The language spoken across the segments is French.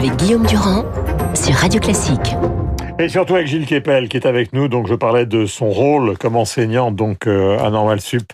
avec Guillaume Durand sur Radio Classique. Et surtout avec Gilles Kepel qui est avec nous. Donc je parlais de son rôle comme enseignant donc euh, à Normal Sup,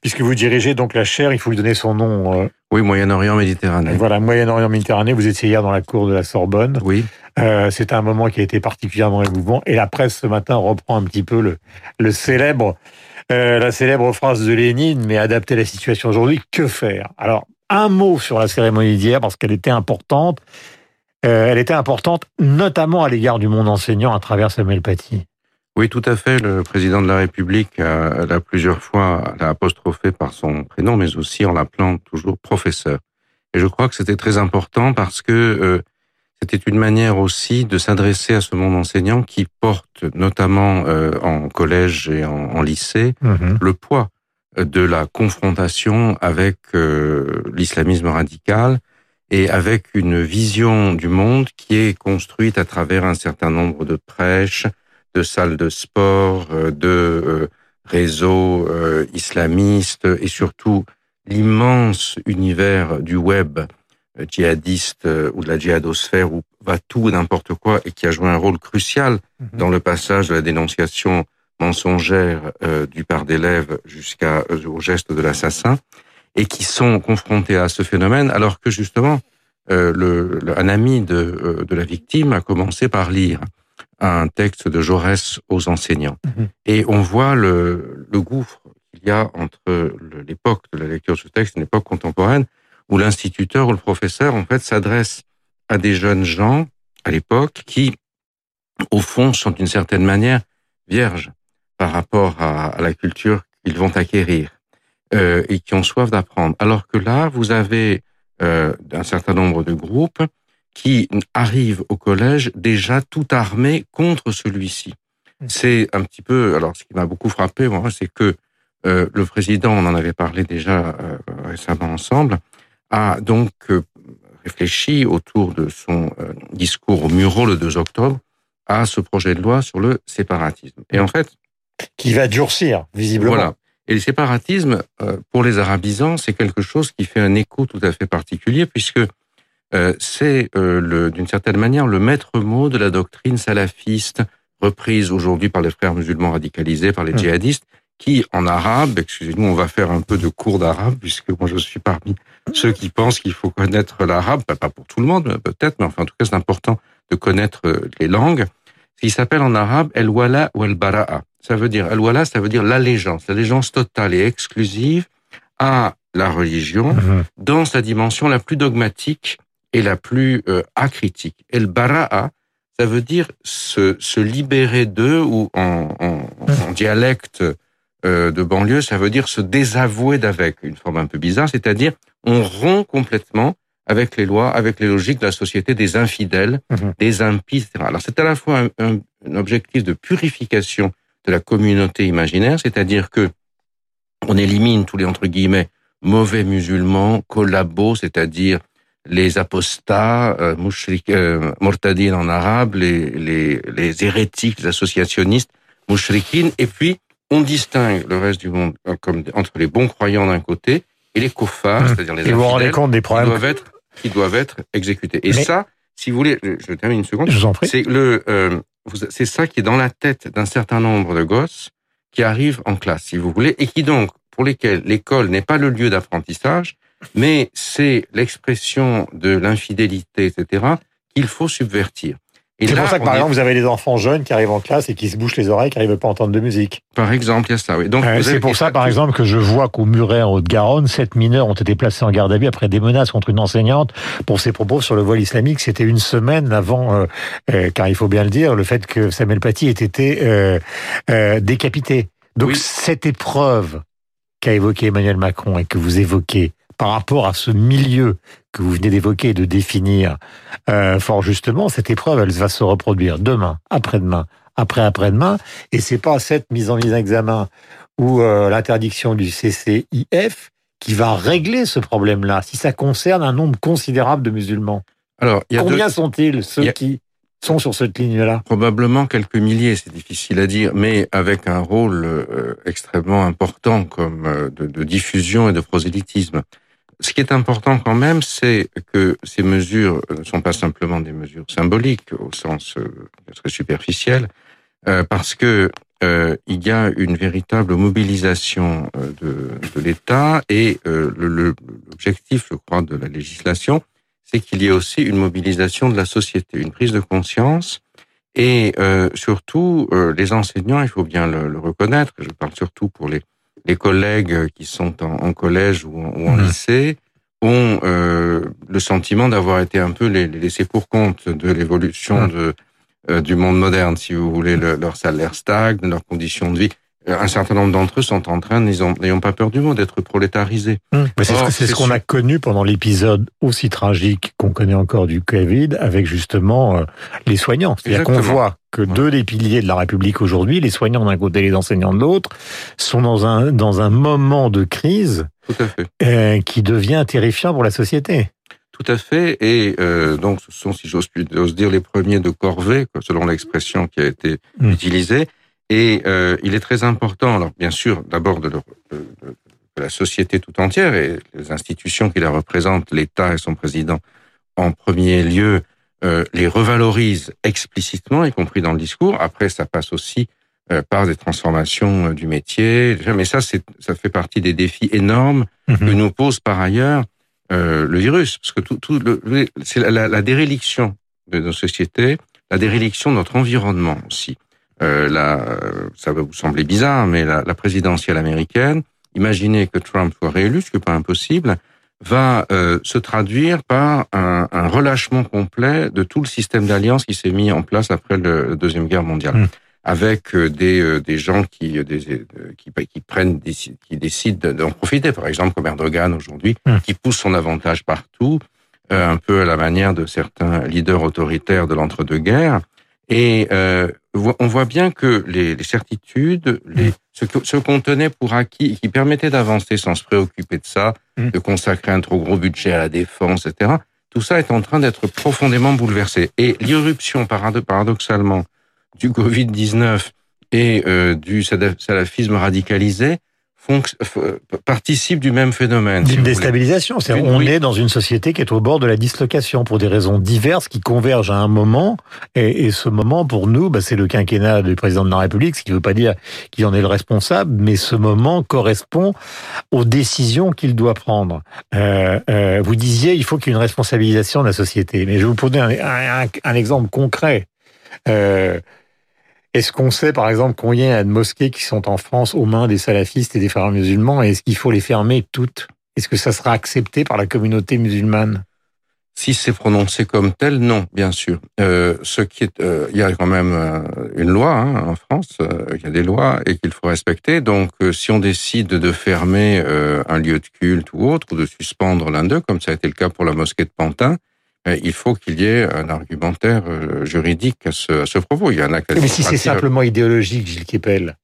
puisque vous dirigez donc la chaire. Il faut lui donner son nom. euh, oui, Moyen-Orient Méditerranée. Voilà, Moyen-Orient Méditerranée. Vous étiez hier dans la cour de la Sorbonne. Oui. Euh, c'est un moment qui a été particulièrement émouvant. Et la presse ce matin reprend un petit peu le, le célèbre, euh, la célèbre phrase de Lénine, mais adapter à la situation aujourd'hui, que faire? Alors un mot sur la cérémonie d'hier parce qu'elle était importante. Euh, elle était importante notamment à l'égard du monde enseignant à travers Samuel Paty. Oui, tout à fait. Le président de la République a, l'a plusieurs fois l'a apostrophé par son prénom, mais aussi en l'appelant toujours professeur. Et je crois que c'était très important parce que euh, c'était une manière aussi de s'adresser à ce monde enseignant qui porte, notamment euh, en collège et en, en lycée, Mhm. le poids de la confrontation avec euh, l'islamisme radical et avec une vision du monde qui est construite à travers un certain nombre de prêches, de salles de sport, euh, de euh, réseaux euh, islamistes et surtout l'immense univers du web djihadiste ou de la djihadosphère où va tout et n'importe quoi et qui a joué un rôle crucial Mhm. dans le passage de la dénonciation mensongère du part d'élèves jusqu'à euh, au geste de l'assassin et qui sont confrontés à ce phénomène alors que justement euh, le, le- un ami de, euh, de la victime a commencé par lire un texte de Jaurès aux enseignants Mhm. et on voit le, le gouffre qu'il y a entre l'époque de la lecture de ce texte et l'époque contemporaine où l'instituteur ou le professeur en fait s'adresse à des jeunes gens à l'époque qui au fond sont d'une certaine manière vierges par rapport à, à la culture qu'ils vont acquérir euh, et qui ont soif d'apprendre. Alors que là, vous avez euh, un certain nombre de groupes qui arrivent au collège déjà tout armés contre celui-ci. C'est un petit peu. Alors, ce qui m'a beaucoup frappé, moi, c'est que euh, le président, on en avait parlé déjà euh, récemment ensemble, a donc euh, réfléchi autour de son euh, discours au Muro le 2 octobre à ce projet de loi sur le séparatisme. Et en fait, Qui va durcir, visiblement. voilà. Et le séparatisme, euh, pour les arabisants, c'est quelque chose qui fait un écho tout à fait particulier, puisque euh, c'est euh, d'une certaine manière le maître mot de la doctrine salafiste, reprise aujourd'hui par les frères musulmans radicalisés, par les Hum. djihadistes, qui en arabe, excusez-nous, on va faire un peu de cours d'arabe, puisque moi je suis parmi ceux qui pensent qu'il faut connaître l'arabe, pas pas pour tout le monde peut-être, mais enfin en tout cas c'est important de connaître les langues. Il s'appelle en arabe El-Wala ou El-Bara'a. Ça veut dire, El-Wala, ça veut dire l'allégeance, l'allégeance totale et exclusive à la religion Mhm. dans sa dimension la plus dogmatique et la plus euh, acritique. El-Bara'a, ça veut dire se, se libérer d'eux ou en, en, en dialecte euh, de banlieue, ça veut dire se désavouer d'avec, une forme un peu bizarre, c'est-à-dire on rompt complètement avec les lois, avec les logiques de la société des infidèles, Mhm. des impies, etc. Alors c'est à la fois un, un- un objectif de purification de la communauté imaginaire, c'est-à-dire que on élimine tous les entre guillemets mauvais musulmans, collabos, c'est-à-dire les apostats, euh, mushrik- euh, mortadines en arabe, les, les, les hérétiques, les associationnistes, mushrikin, et puis on distingue le reste du monde euh, comme entre les bons croyants d'un côté et les kuffars, Mmh. c'est-à-dire les Et vous vous rendez compte des qui problèmes doivent être qui doivent être exécutés. Et Mais- ça, si vous voulez, je, termine une seconde. Je vous en prie. C'est le, euh, c'est ça qui est dans la tête d'un certain nombre de gosses qui arrivent en classe, si vous voulez, et qui donc, pour lesquels l'école n'est pas le lieu d'apprentissage, mais c'est l'expression de l'infidélité, etc., qu'il faut subvertir. Et C'est pour ça que, par est- exemple, vous avez des enfants jeunes qui arrivent en classe et qui se bouchent les oreilles, qui n'arrivent pas à entendre de musique. par exemple, il y a ça. Oui. Donc, Euh, c'est pour ça, par exemple, que je vois qu'au Muret, en Haute-Garonne, sept mineurs ont été placés en garde à vue après des menaces contre une enseignante pour ses propos sur le voile islamique. C'était une semaine avant, euh, euh, car il faut bien le dire, le fait que Samuel Paty ait été euh, euh, décapité. Donc Oui. cette épreuve qu'a évoqué Emmanuel Macron et que vous évoquez par rapport à ce milieu que vous venez d'évoquer et de définir euh, fort justement, cette épreuve, elle va se reproduire demain, après-demain, après-après-demain, et c'est pas cette mise en mise en examen ou euh, l'interdiction du CCIF qui va régler ce problème-là, si ça concerne un nombre considérable de musulmans. Alors, il y a deux- Combien sont-ils ceux a- qui sont sur cette ligne-là? Probablement quelques milliers, c'est difficile à dire, mais avec un rôle euh, extrêmement important comme euh, de, de diffusion et de prosélytisme. Ce qui est important quand même, c'est que ces mesures ne sont pas simplement des mesures symboliques au sens euh, très superficiel, euh, parce que euh, il y a une véritable mobilisation de, l'État et l'objectif, je crois, de la législation, c'est qu'il y ait aussi une mobilisation de la société, une prise de conscience et surtout les enseignants, il faut bien le, reconnaître. Je parle surtout pour les, les collègues qui sont en, en collège ou en, ou en mmh. lycée ont le sentiment d'avoir été un peu les, les laissés pour compte de l'évolution mmh. de euh, du monde moderne, si vous voulez. Le, leur salaire stagne, leurs conditions de vie. Euh, un certain nombre d'entre eux sont en train, n'ayons pas peur du mot, d'être prolétarisés. Hum. C'est ce qu'on a connu pendant l'épisode aussi tragique qu'on connaît encore du Covid, avec justement euh, les soignants. C'est-à-dire qu'on voit que deux des piliers de la République aujourd'hui, les soignants d'un côté et les enseignants de l'autre, sont dans un, dans un moment de crise euh, qui devient terrifiant pour la société. Tout à fait. Et euh, donc, ce sont, si j'ose dire, les premiers de corvée, selon l'expression qui a été mmh. utilisée. Et euh, il est très important, alors bien sûr, d'abord de, de, de, la société tout entière et les institutions qui la représentent, l'État et son président, en premier lieu, euh, les revalorisent explicitement, y compris dans le discours. Après, ça passe aussi euh, par des transformations euh, du métier. Mais ça, ça fait partie des défis énormes mmh. que nous pose par ailleurs euh, le virus, parce que tout, tout c'est la, la, déréliction de nos sociétés, la déréliction de notre environnement aussi. Euh, la, ça va vous sembler bizarre, mais la, la, présidentielle américaine, imaginez que Trump soit réélu, ce qui n'est pas impossible, va euh, se traduire par un, un, relâchement complet de tout le système d'alliance qui s'est mis en place après le, la deuxième guerre mondiale. Mmh avec euh, des, euh, des gens qui, euh, des, qui, qui prennent, qui décident d'en profiter. Par exemple, comme Erdogan aujourd'hui, mmh. qui pousse son avantage partout, un peu à la manière de certains leaders autoritaires de l'entre-deux-guerres. Et euh, on voit bien que les, les certitudes, les, ce, qu'on tenait pour acquis, qui permettait d'avancer sans se préoccuper de ça, mmh. de consacrer un trop gros budget à la défense, etc., tout ça est en train d'être profondément bouleversé. Et l'irruption, paradoxalement, du Covid-19 et euh, du salafisme radicalisé font, participent du même phénomène. D'une si déstabilisation. Est on oui. est dans une société qui est au bord de la dislocation pour des raisons diverses qui convergent à un moment. Et, et ce moment, pour nous, bah, c'est le quinquennat du président de la République, ce qui ne veut pas dire qu'il en est le responsable, mais ce moment correspond aux décisions qu'il doit prendre. Euh, euh, vous disiez, il faut qu'il y ait une responsabilisation de la société. Mais je vais vous poser un, un, un exemple concret. Euh, est-ce qu'on sait, par exemple, combien y a de mosquées qui sont en France aux mains des salafistes et des frères musulmans? Et est-ce qu'il faut les fermer toutes? Est-ce que ça sera accepté par la communauté musulmane? Si c'est prononcé comme tel, non, bien sûr. Euh, ce qui est, euh, il y a quand même euh, une loi hein, en France, il y a des lois et qu'il faut respecter. Donc, si on décide de fermer un lieu de culte ou autre, ou de suspendre l'un d'eux, comme ça a été le cas pour la mosquée de Pantin, il faut qu'il y ait un argumentaire euh, juridique à ce, à ce propos. Il y en a Mais si c'est simplement idéologique, Gilles Kepel,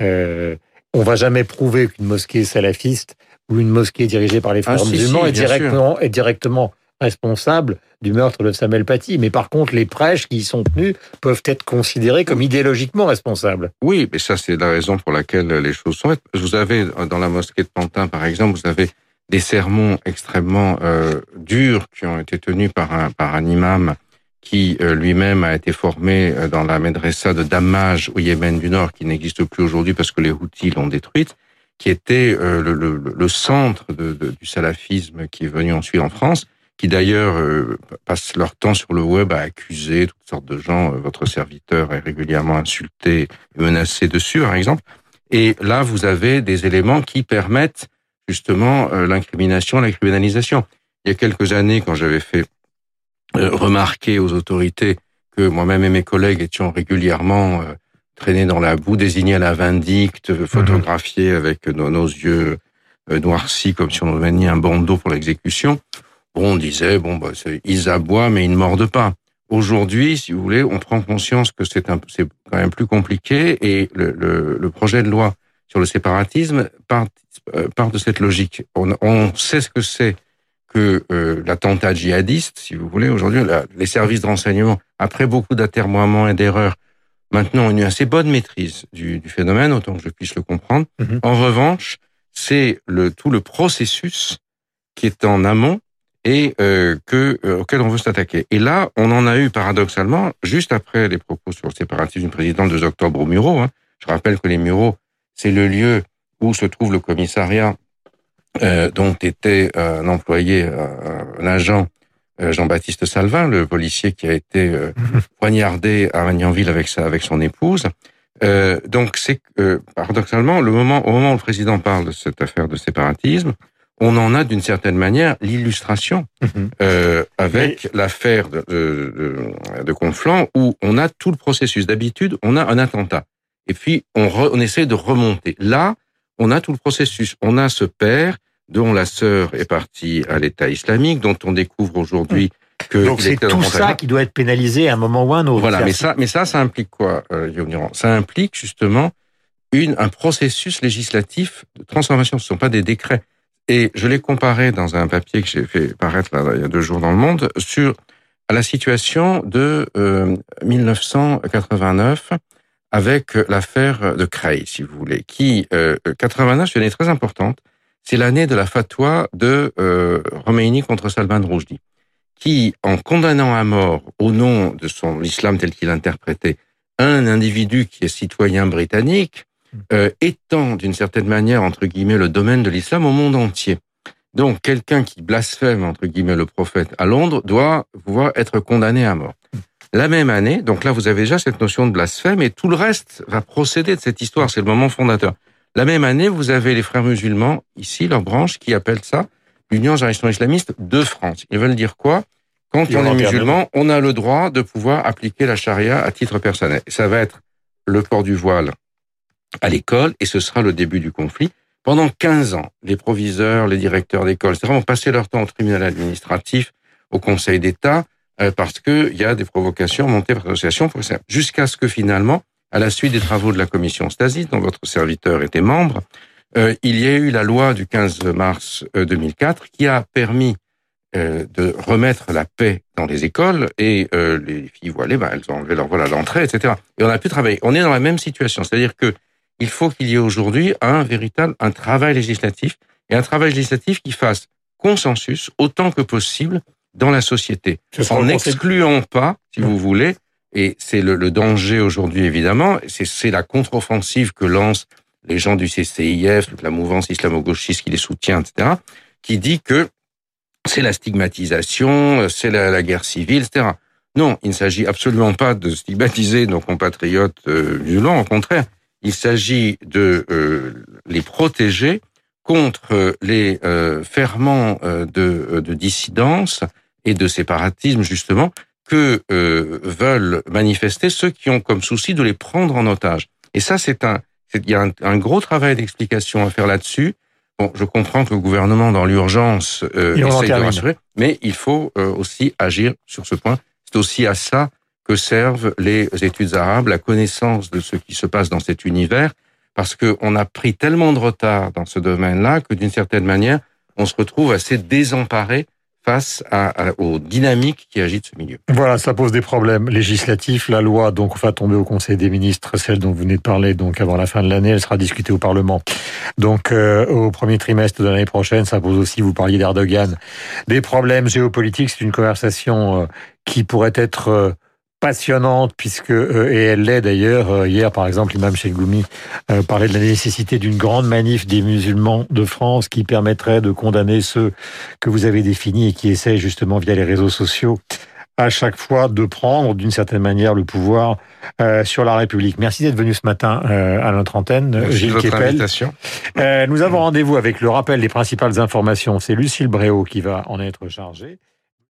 euh, on va jamais prouver qu'une mosquée salafiste ou une mosquée dirigée par les frères ah, musulmans si, si, est, directement, est directement responsable du meurtre de Samuel Paty. Mais par contre, les prêches qui y sont tenus peuvent être considérés comme idéologiquement responsables. Oui, mais ça, c'est la raison pour laquelle les choses sont. Vous avez, dans la mosquée de Pantin, par exemple, vous avez des sermons extrêmement euh, durs qui ont été tenus par un, par un imam qui euh, lui-même a été formé euh, dans la médressa de Damaj au Yémen du Nord, qui n'existe plus aujourd'hui parce que les Houthis l'ont détruite, qui était euh, le, le, le, centre de, de, du salafisme qui est venu ensuite en France, qui d'ailleurs euh, passent leur temps sur le web à accuser toutes sortes de gens. Votre serviteur est régulièrement insulté menacé dessus, par exemple. Et là, vous avez des éléments qui permettent justement euh, l'incrimination, la criminalisation. Il y a quelques années, quand j'avais fait euh, remarquer aux autorités que moi-même et mes collègues étions régulièrement euh, traînés dans la boue, désignés à la vindicte, mhm. photographiés avec nos, nos yeux noircis comme si on avait mis un bandeau pour l'exécution. Bon, on disait, bon, bah, ils aboient, mais ils ne mordent pas. Aujourd'hui, si vous voulez, on prend conscience que c'est quand même plus compliqué et le, le, le projet de loi sur le séparatisme part, part de cette logique. On, on sait ce que c'est que euh, l'attentat djihadiste, si vous voulez. Aujourd'hui, les services de renseignement, après beaucoup d'atermoiements et d'erreurs, maintenant ont une assez bonne maîtrise du, du, phénomène, autant que je puisse le comprendre. Mm -hmm. En revanche, c'est le, tout le processus qui est en amont et euh, que euh, auquel on veut s'attaquer. Et là, on en a eu paradoxalement juste après les propos sur le séparatisme du président 2 octobre au Mureaux. Hein. Je rappelle que les Mureaux, c'est le lieu où se trouve le commissariat euh, dont était un employé, un agent Jean-Baptiste Salvin, le policier qui a été poignardé à Magnanville avec sa, avec son épouse. Euh, donc c'est paradoxalement le moment au moment où le président parle de cette affaire de séparatisme, on en a d'une certaine manière l'illustration mhm. euh, avec l'affaire de, de, de, Conflans où on a tout le processus. D'habitude, on a un attentat et puis on, on essaie de remonter. Là, on a tout le processus. On a ce père dont la sœur est partie à l'État islamique, dont on découvre aujourd'hui que donc c'est tout ça qui doit être pénalisé à un moment ou à un autre. Voilà, mais ça, mais ça, ça implique quoi, euh, Ça implique justement une, un processus législatif de transformation. Ce ne sont pas des décrets. Et je l'ai comparé dans un papier que j'ai fait paraître là, il y a deux jours dans le Monde sur la situation de euh, 1989 avec l'affaire de Creil, si vous voulez, qui euh, 89 c'est une année très importante. C'est l'année de la fatwa de euh, Romeini contre Salman Rushdie, qui, en condamnant à mort au nom de son islam tel qu'il interprétait un individu qui est citoyen britannique, euh, étend d'une certaine manière, entre guillemets, le domaine de l'islam au monde entier. Donc, quelqu'un qui blasphème, entre guillemets, le prophète à Londres doit pouvoir être condamné à mort. La même année, donc là, vous avez déjà cette notion de blasphème et tout le reste va procéder de cette histoire. C'est le moment fondateur. La même année, vous avez les frères musulmans, ici, leur branche, qui appellent ça l'Union génération islamiste de France. Ils veulent dire quoi? Quand on est musulman, on a le droit de pouvoir appliquer la charia à titre personnel. Ça va être le port du voile à l'école et ce sera le début du conflit. Pendant 15 ans, les proviseurs, les directeurs d'école, c'est vraiment passer leur temps au tribunal administratif, au Conseil d'État, parce qu'il y a des provocations montées par l'association, jusqu'à ce que finalement, à la suite des travaux de la commission Stasi, dont votre serviteur était membre, euh, il y a eu la loi du 15 mars 2004 euh, qui a permis de remettre la paix dans les écoles et les filles voilées, bah, elles ont enlevé leur voile à l'entrée, etc. Et on a pu travailler. On est dans la même situation, c'est-à-dire que il faut qu'il y ait aujourd'hui un véritable un travail législatif et un travail législatif qui fasse consensus autant que possible dans la société, en n'excluant pas, si vous voulez, et c'est le, danger aujourd'hui évidemment, c'est la contre-offensive que lancent les gens du CCIF, la mouvance islamo-gauchiste qui les soutient, etc., qui dit que c'est la stigmatisation, c'est la, guerre civile, etc. Non, il ne s'agit absolument pas de stigmatiser nos compatriotes euh, musulmans, au contraire, il s'agit de euh, les protéger contre les euh, ferments euh, de, de, dissidence et de séparatisme, justement, que veulent manifester ceux qui ont comme souci de les prendre en otage. Et ça, c'est un, il y a un, gros travail d'explication à faire là-dessus. Bon, je comprends que le gouvernement, dans l'urgence, essaye de rassurer, mais il faut aussi agir sur ce point. C'est aussi à ça que servent les études arabes, la connaissance de ce qui se passe dans cet univers, parce qu'on a pris tellement de retard dans ce domaine-là que d'une certaine manière, on se retrouve assez désemparé face à, aux dynamiques qui agitent ce milieu. Voilà, ça pose des problèmes législatifs. La loi donc va tomber au Conseil des ministres, celle dont vous venez de parler, donc avant la fin de l'année, elle sera discutée au Parlement. Donc euh, au premier trimestre de l'année prochaine, ça pose aussi, vous parliez d'Erdogan, des problèmes géopolitiques. C'est une conversation euh, qui pourrait être euh, passionnante puisque euh, et elle l'est d'ailleurs euh, hier par exemple l'imam Chelgoumi euh, parlait de la nécessité d'une grande manif des musulmans de France qui permettrait de condamner ceux que vous avez définis et qui essaient justement via les réseaux sociaux à chaque fois de prendre d'une certaine manière le pouvoir sur la République. Merci d'être venu ce matin à notre antenne, Merci Gilles Kepel. nous avons rendez-vous avec le rappel des principales informations. C'est Lucille Bréau qui va en être chargée.